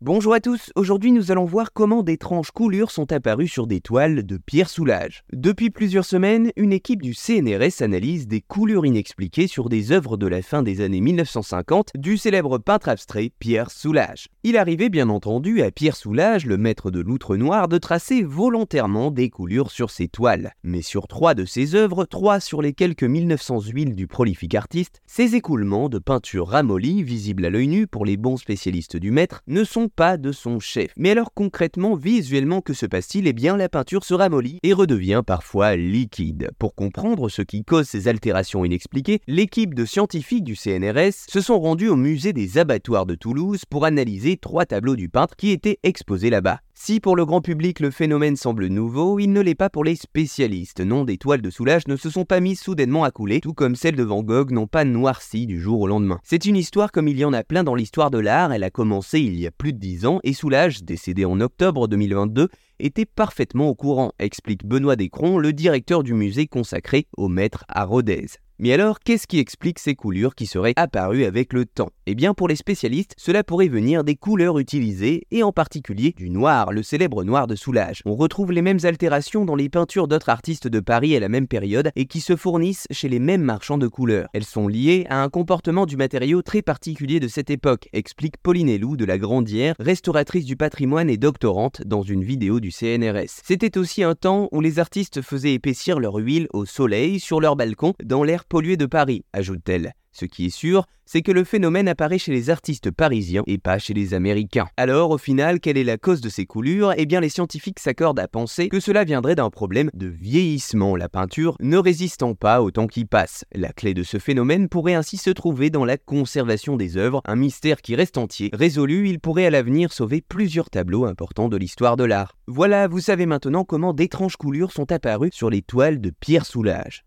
Bonjour à tous, aujourd'hui nous allons voir comment d'étranges coulures sont apparues sur des toiles de Pierre Soulages. Depuis plusieurs semaines, une équipe du CNRS analyse des coulures inexpliquées sur des œuvres de la fin des années 1950 du célèbre peintre abstrait Pierre Soulages. Il arrivait bien entendu à Pierre Soulages, le maître de l'outre noir, de tracer volontairement des coulures sur ses toiles. Mais sur trois de ses œuvres, trois sur les quelques 1900 huiles du prolifique artiste, ces écoulements de peinture ramollie, visibles à l'œil nu pour les bons spécialistes du maître, ne sont pas de son chef. Mais alors concrètement, visuellement, que se passe-t-il Eh bien, la peinture se ramollit et redevient parfois liquide. Pour comprendre ce qui cause ces altérations inexpliquées, l'équipe de scientifiques du CNRS se sont rendus au musée des abattoirs de Toulouse pour analyser trois tableaux du peintre qui étaient exposés là-bas. Si pour le grand public le phénomène semble nouveau, il ne l'est pas pour les spécialistes. Non, des toiles de soulage ne se sont pas mises soudainement à couler, tout comme celles de Van Gogh n'ont pas noirci du jour au lendemain. C'est une histoire comme il y en a plein dans l'histoire de l'art, elle a commencé il y a plus de 10 ans, et Soulage, décédé en octobre 2022, était parfaitement au courant, explique Benoît Descron, le directeur du musée consacré au maître à Rodez. Mais alors, qu'est-ce qui explique ces coulures qui seraient apparues avec le temps? Eh bien, pour les spécialistes, cela pourrait venir des couleurs utilisées, et en particulier du noir, le célèbre noir de Soulage. On retrouve les mêmes altérations dans les peintures d'autres artistes de Paris à la même période et qui se fournissent chez les mêmes marchands de couleurs. Elles sont liées à un comportement du matériau très particulier de cette époque, explique Pauline Elou de la Grandière, restauratrice du patrimoine et doctorante dans une vidéo du CNRS. C'était aussi un temps où les artistes faisaient épaissir leur huile au soleil sur leur balcon dans l'air pollué de Paris, ajoute-t-elle. Ce qui est sûr, c'est que le phénomène apparaît chez les artistes parisiens et pas chez les Américains. Alors, au final, quelle est la cause de ces coulures? Eh bien, les scientifiques s'accordent à penser que cela viendrait d'un problème de vieillissement, la peinture ne résistant pas au temps qui passe. La clé de ce phénomène pourrait ainsi se trouver dans la conservation des œuvres, un mystère qui reste entier. Résolu, il pourrait à l'avenir sauver plusieurs tableaux importants de l'histoire de l'art. Voilà, vous savez maintenant comment d'étranges coulures sont apparues sur les toiles de Pierre Soulages.